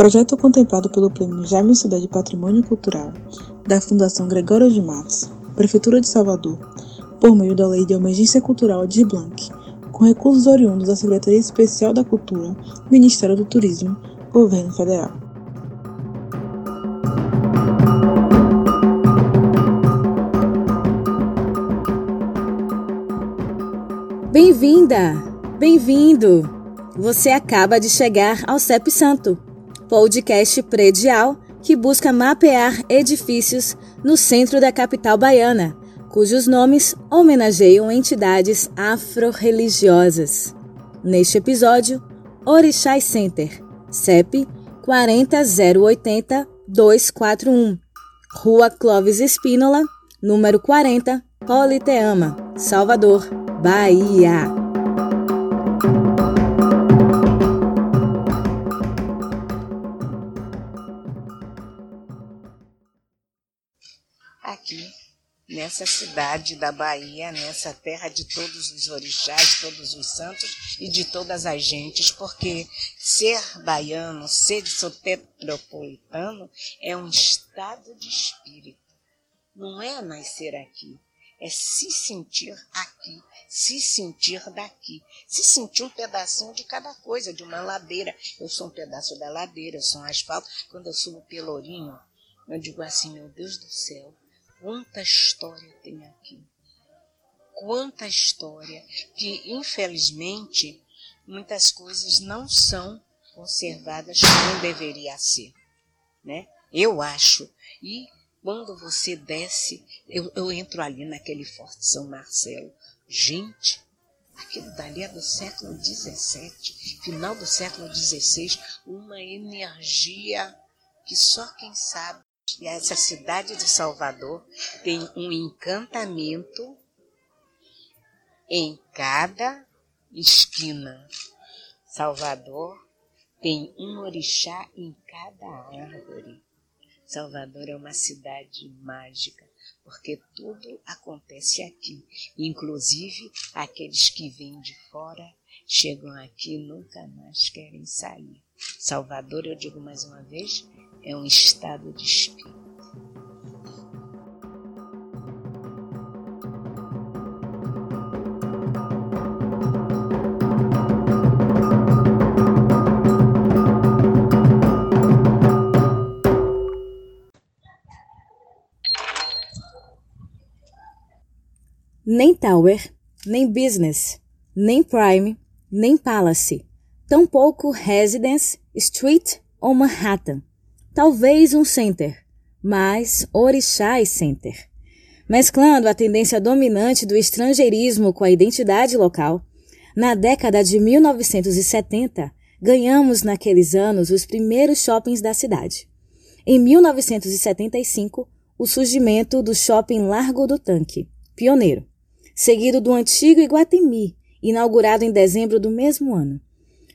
Projeto contemplado pelo Prêmio Jaime Sudé Patrimônio Cultural da Fundação Gregório de Matos, Prefeitura de Salvador, por meio da Lei de Emergência Cultural de Blanc, com recursos oriundos da Secretaria Especial da Cultura, Ministério do Turismo, Governo Federal. Bem-vinda! Bem-vindo! Você acaba de chegar ao CEP Santo, podcast predial que busca mapear edifícios no centro da capital baiana, cujos nomes homenageiam entidades afro-religiosas. Neste episódio, Orixás Center, CEP 40080 241, Rua Clóvis Espínola, número 40, Politeama, Salvador, Bahia. Nessa cidade da Bahia, nessa terra de todos os orixás, todos os santos e de todas as gentes, porque ser baiano, ser soteropolitano é um estado de espírito. Não é nascer aqui, é se sentir aqui, se sentir daqui, se sentir um pedacinho de cada coisa, de uma ladeira. Eu sou um pedaço da ladeira, eu sou um asfalto. Quando eu subo Pelourinho, eu digo assim, meu Deus do céu, Quanta história tem aqui. Quanta história que, infelizmente, muitas coisas não são conservadas como deveria ser. Né? Eu acho. E quando você desce, eu, eu entro ali naquele Forte São Marcelo. Gente, aquilo dali é do século XVII, final do século XVI, uma energia que só quem sabe essa cidade de Salvador tem um encantamento em cada esquina. Salvador tem um orixá em cada árvore. Salvador é uma cidade mágica, porque tudo acontece aqui. Inclusive, aqueles que vêm de fora chegam aqui e nunca mais querem sair. Salvador, eu digo mais uma vez, é um estado de espírito. Nem Tower, nem Business, nem Prime, nem Palace, tampouco Residence, Street ou Manhattan talvez um center, mas orixás center. Mesclando a tendência dominante do estrangeirismo com a identidade local, na década de 1970, ganhamos naqueles anos os primeiros shoppings da cidade. Em 1975, o surgimento do Shopping Largo do Tanque, pioneiro, seguido do antigo Iguatemi, inaugurado em dezembro do mesmo ano.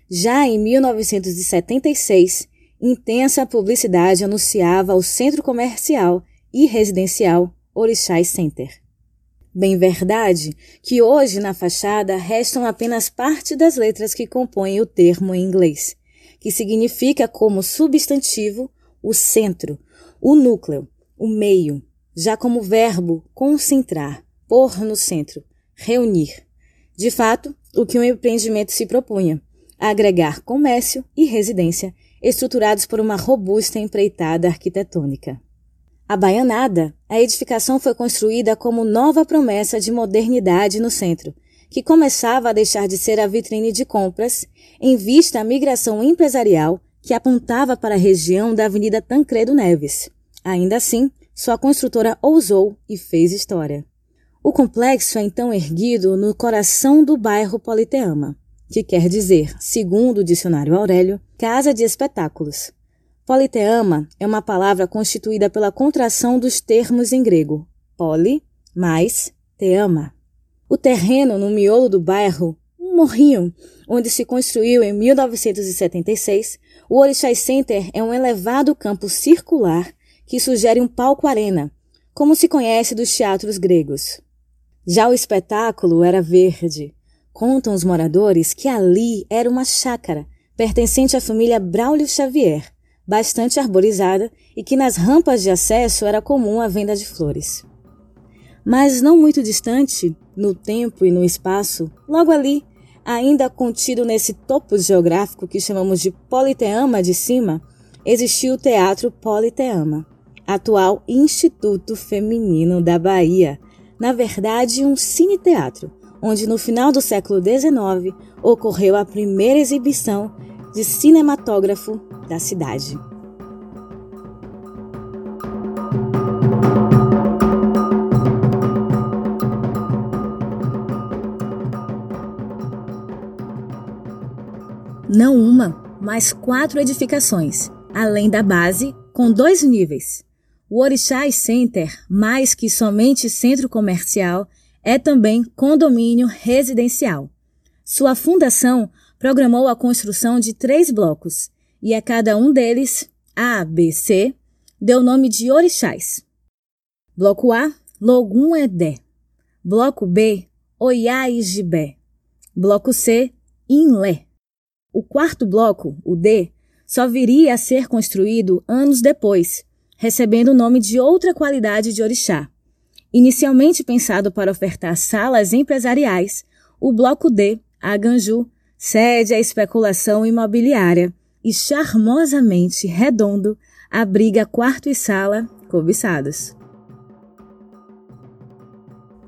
Já em 1976, Intensa publicidade anunciava o centro comercial e residencial Orixás Center. Bem verdade que hoje na fachada restam apenas parte das letras que compõem o termo em inglês, que significa como substantivo o centro, o núcleo, o meio, já como verbo concentrar, pôr no centro, reunir. De fato, o que o um empreendimento se propunha, agregar comércio e residência estruturados por uma robusta empreitada arquitetônica. A Baianada, a edificação foi construída como nova promessa de modernidade no centro, que começava a deixar de ser a vitrine de compras em vista à migração empresarial que apontava para a região da Avenida Tancredo Neves. Ainda assim, sua construtora ousou e fez história. O complexo é então erguido no coração do bairro Politeama que quer dizer, segundo o dicionário Aurélio, casa de espetáculos. Politeama é uma palavra constituída pela contração dos termos em grego poli mais teama. O terreno no miolo do bairro, um morrinho, onde se construiu em 1976, o Orixás Center é um elevado campo circular que sugere um palco-arena, como se conhece dos teatros gregos. Já o espetáculo era verde, Contam os moradores que ali era uma chácara pertencente à família Braulio Xavier, bastante arborizada e que nas rampas de acesso era comum a venda de flores. Mas não muito distante, no tempo e no espaço, logo ali, ainda contido nesse topo geográfico que chamamos de Politeama de cima, existiu o Teatro Politeama, atual Instituto Feminino da Bahia, na verdade um cine-teatro, onde no final do século XIX ocorreu a primeira exibição de cinematógrafo da cidade. Não uma, mas quatro edificações, além da base, com dois níveis. O Orixás Center, mais que somente centro comercial, é também condomínio residencial. Sua fundação programou a construção de três blocos, e a cada um deles, A, B, C, deu nome de orixás. Bloco A, Logum Edé. Bloco B, Oiá Gibé. Bloco C, Inlé. O quarto bloco, o D, só viria a ser construído anos depois, recebendo o nome de outra qualidade de orixá. Inicialmente pensado para ofertar salas empresariais, o Bloco D, a Ganju, cede à especulação imobiliária e charmosamente redondo abriga quarto e sala cobiçados.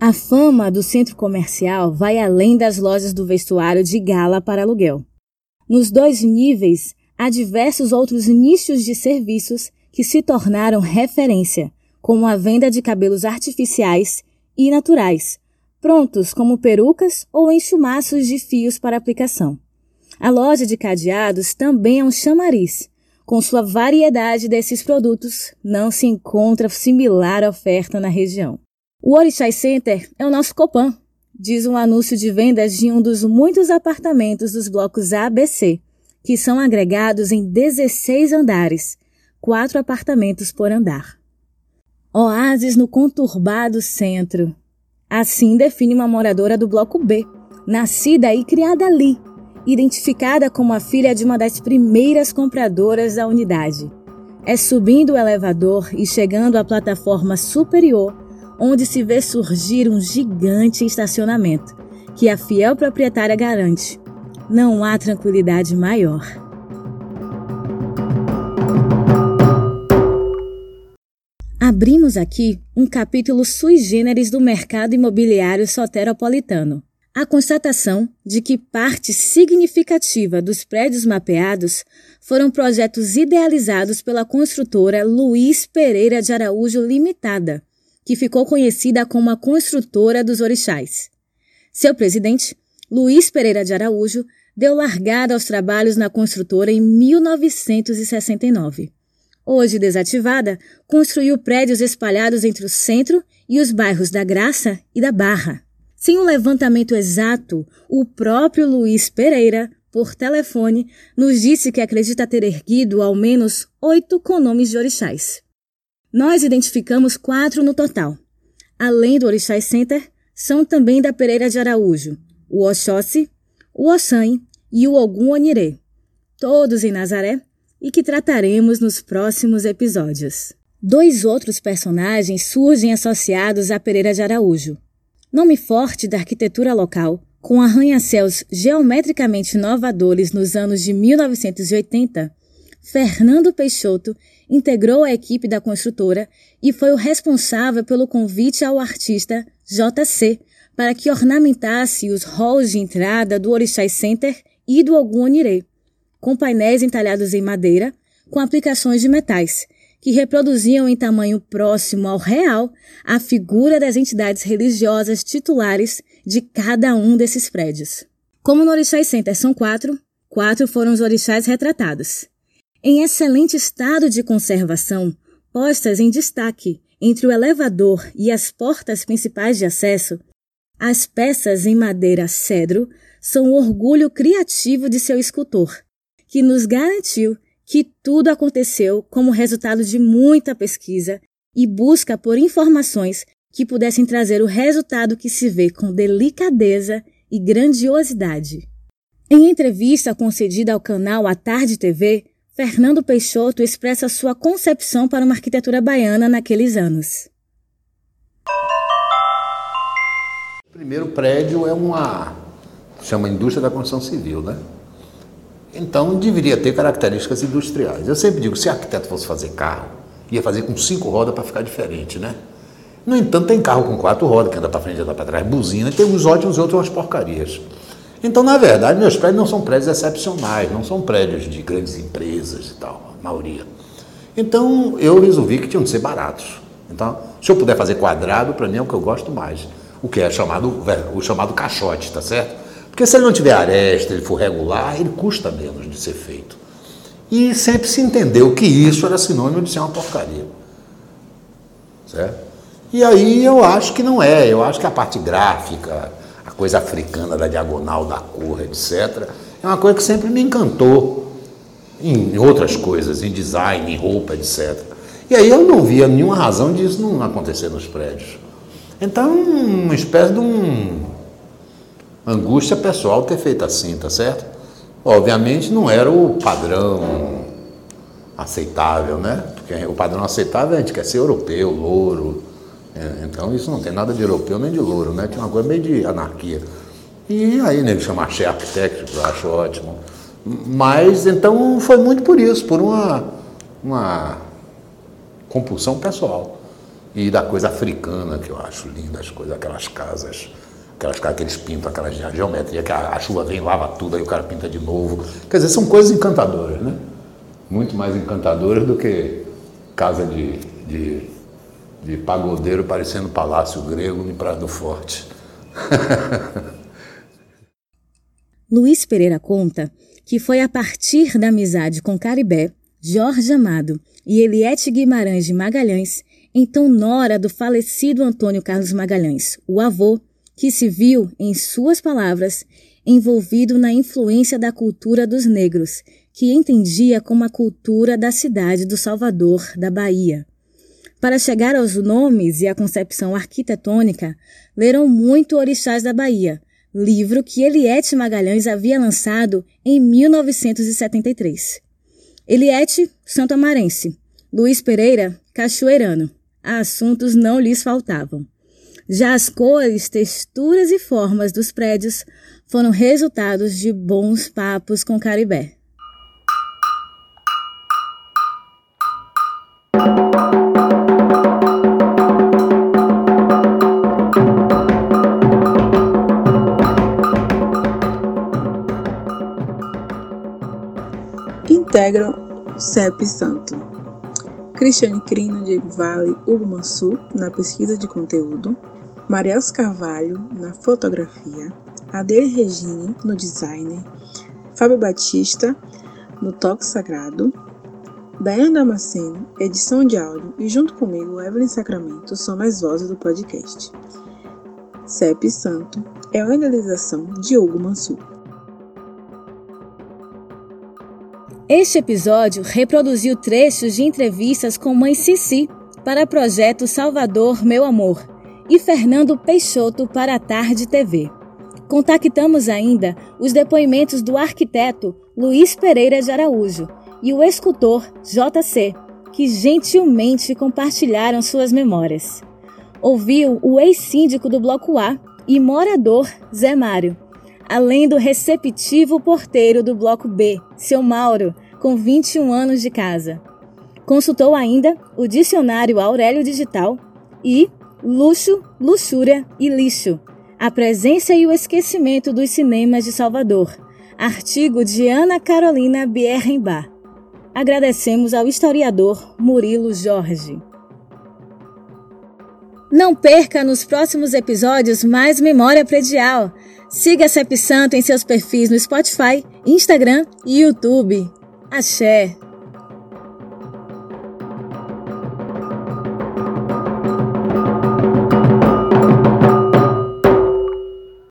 A fama do centro comercial vai além das lojas do vestuário de gala para aluguel. Nos dois níveis, há diversos outros nichos de serviços que se tornaram referência, como a venda de cabelos artificiais e naturais, prontos como perucas ou enxumaços de fios para aplicação. A loja de cadeados também é um chamariz. Com sua variedade desses produtos, não se encontra similar oferta na região. O Orixai Center é o nosso Copan, diz um anúncio de vendas de um dos muitos apartamentos dos blocos ABC, que são agregados em 16 andares, quatro apartamentos por andar. Oásis no conturbado centro. Assim define uma moradora do Bloco B, nascida e criada ali, identificada como a filha de uma das primeiras compradoras da unidade. É subindo o elevador e chegando à plataforma superior onde se vê surgir um gigante estacionamento, que a fiel proprietária garante. Não há tranquilidade maior. Abrimos aqui um capítulo sui generis do mercado imobiliário soteropolitano. A constatação de que parte significativa dos prédios mapeados foram projetos idealizados pela construtora Luiz Pereira de Araújo Limitada, que ficou conhecida como a construtora dos orixás. Seu presidente, Luiz Pereira de Araújo, deu largada aos trabalhos na construtora em 1969 hoje desativada, construiu prédios espalhados entre o centro e os bairros da Graça e da Barra. Sem um levantamento exato, o próprio Luiz Pereira, por telefone, nos disse que acredita ter erguido ao menos oito com nomes de orixás. Nós identificamos quatro no total. Além do Orixás Center, são também da Pereira de Araújo, o Oxóssi, o Oxã e o Ogum Onirê, todos em Nazaré, e que trataremos nos próximos episódios. Dois outros personagens surgem associados a Pereira de Araújo. Nome forte da arquitetura local, com arranha-céus geometricamente inovadores nos anos de 1980, Fernando Peixoto integrou a equipe da construtora e foi o responsável pelo convite ao artista JC para que ornamentasse os halls de entrada do Orixás Center e do Ogum com painéis entalhados em madeira, com aplicações de metais, que reproduziam em tamanho próximo ao real a figura das entidades religiosas titulares de cada um desses prédios. Como no Orixás Center são quatro, quatro foram os orixás retratados. Em excelente estado de conservação, postas em destaque entre o elevador e as portas principais de acesso, as peças em madeira cedro são o orgulho criativo de seu escultor, que nos garantiu que tudo aconteceu como resultado de muita pesquisa e busca por informações que pudessem trazer o resultado que se vê com delicadeza e grandiosidade. Em entrevista concedida ao canal A Tarde TV, Fernando Peixoto expressa sua concepção para uma arquitetura baiana naqueles anos. O primeiro prédio é uma chama indústria da construção civil, né? Então deveria ter características industriais. Eu sempre digo, se arquiteto fosse fazer carro, ia fazer com cinco rodas para ficar diferente, né? No entanto, tem carro com quatro rodas, que anda para frente anda para trás, buzina, tem uns ótimos e outros umas porcarias. Então, na verdade, meus prédios não são prédios excepcionais, não são prédios de grandes empresas e tal, a maioria. Então, eu resolvi que tinham de ser baratos. Então, se eu puder fazer quadrado, para mim é o que eu gosto mais. O que é chamado, o chamado caixote, tá certo? Porque se ele não tiver aresta, ele for regular, ele custa menos de ser feito. E sempre se entendeu que isso era sinônimo de ser uma porcaria. Certo? E aí eu acho que não é. Eu acho que a parte gráfica, coisa africana da diagonal, da cor, etc. É uma coisa que sempre me encantou em outras coisas, em design, em roupa, etc. E aí eu não via nenhuma razão disso não acontecer nos prédios. Então, uma espécie de um angústia pessoal ter feito assim, tá certo? Obviamente não era o padrão aceitável, né? Porque o padrão aceitável a gente quer ser europeu, louro, é, então isso não tem nada de europeu nem de louro, né? Tinha uma coisa meio de anarquia. E aí, nego chama Che Architect, eu acho ótimo. Mas então foi muito por isso, por uma, uma compulsão pessoal. E da coisa africana, que eu acho linda, as coisas, aquelas casas, aquelas casas que eles pintam, aquela geometria, que a, a chuva vem, lava tudo, aí o cara pinta de novo. Quer dizer, são coisas encantadoras, né? Muito mais encantadoras do que casa de, de de pagodeiro parecendo palácio grego em Prado Forte. Luiz Pereira conta que foi a partir da amizade com Caribé, Jorge Amado e Eliette Guimarães de Magalhães, então nora do falecido Antônio Carlos Magalhães, o avô, que se viu, em suas palavras, envolvido na influência da cultura dos negros, que entendia como a cultura da cidade do Salvador, da Bahia. Para chegar aos nomes e à concepção arquitetônica, leram muito Orixás da Bahia, livro que Eliette Magalhães havia lançado em 1973. Eliette, Santo Amarense. Luiz Pereira, cachoeirano. Assuntos não lhes faltavam. Já as cores, texturas e formas dos prédios foram resultados de bons papos com Caribé. integram CEP Santo. Cristiane Crino, Diego Vale, Hugo na pesquisa de conteúdo, Mariels Carvalho, na fotografia, Adele Regine, no design, Fábio Batista, no toque sagrado, Dayana Damasceno, edição de áudio, e junto comigo, Evelyn Sacramento, são as vozes do podcast. CEP Santo é uma idealização de Hugo Mansur. Este episódio reproduziu trechos de entrevistas com Mãe Cici para o projeto Salvador Meu Amor e Fernando Peixoto para a Tarde TV. Contactamos ainda os depoimentos do arquiteto Luiz Pereira de Araújo e o escultor JC, que gentilmente compartilharam suas memórias. Ouviu o ex-síndico do Bloco A e morador Zé Mário além do receptivo porteiro do Bloco B, seu Mauro, com 21 anos de casa. Consultou ainda o dicionário Aurélio Digital e Luxo, Luxúria e Lixo, a presença e o esquecimento dos cinemas de Salvador, artigo de Ana Carolina Bierrenbach. Agradecemos ao historiador Murilo Jorge. Não perca nos próximos episódios mais Memória Predial. Siga a CEP Santo em seus perfis no Spotify, Instagram e YouTube. Axé!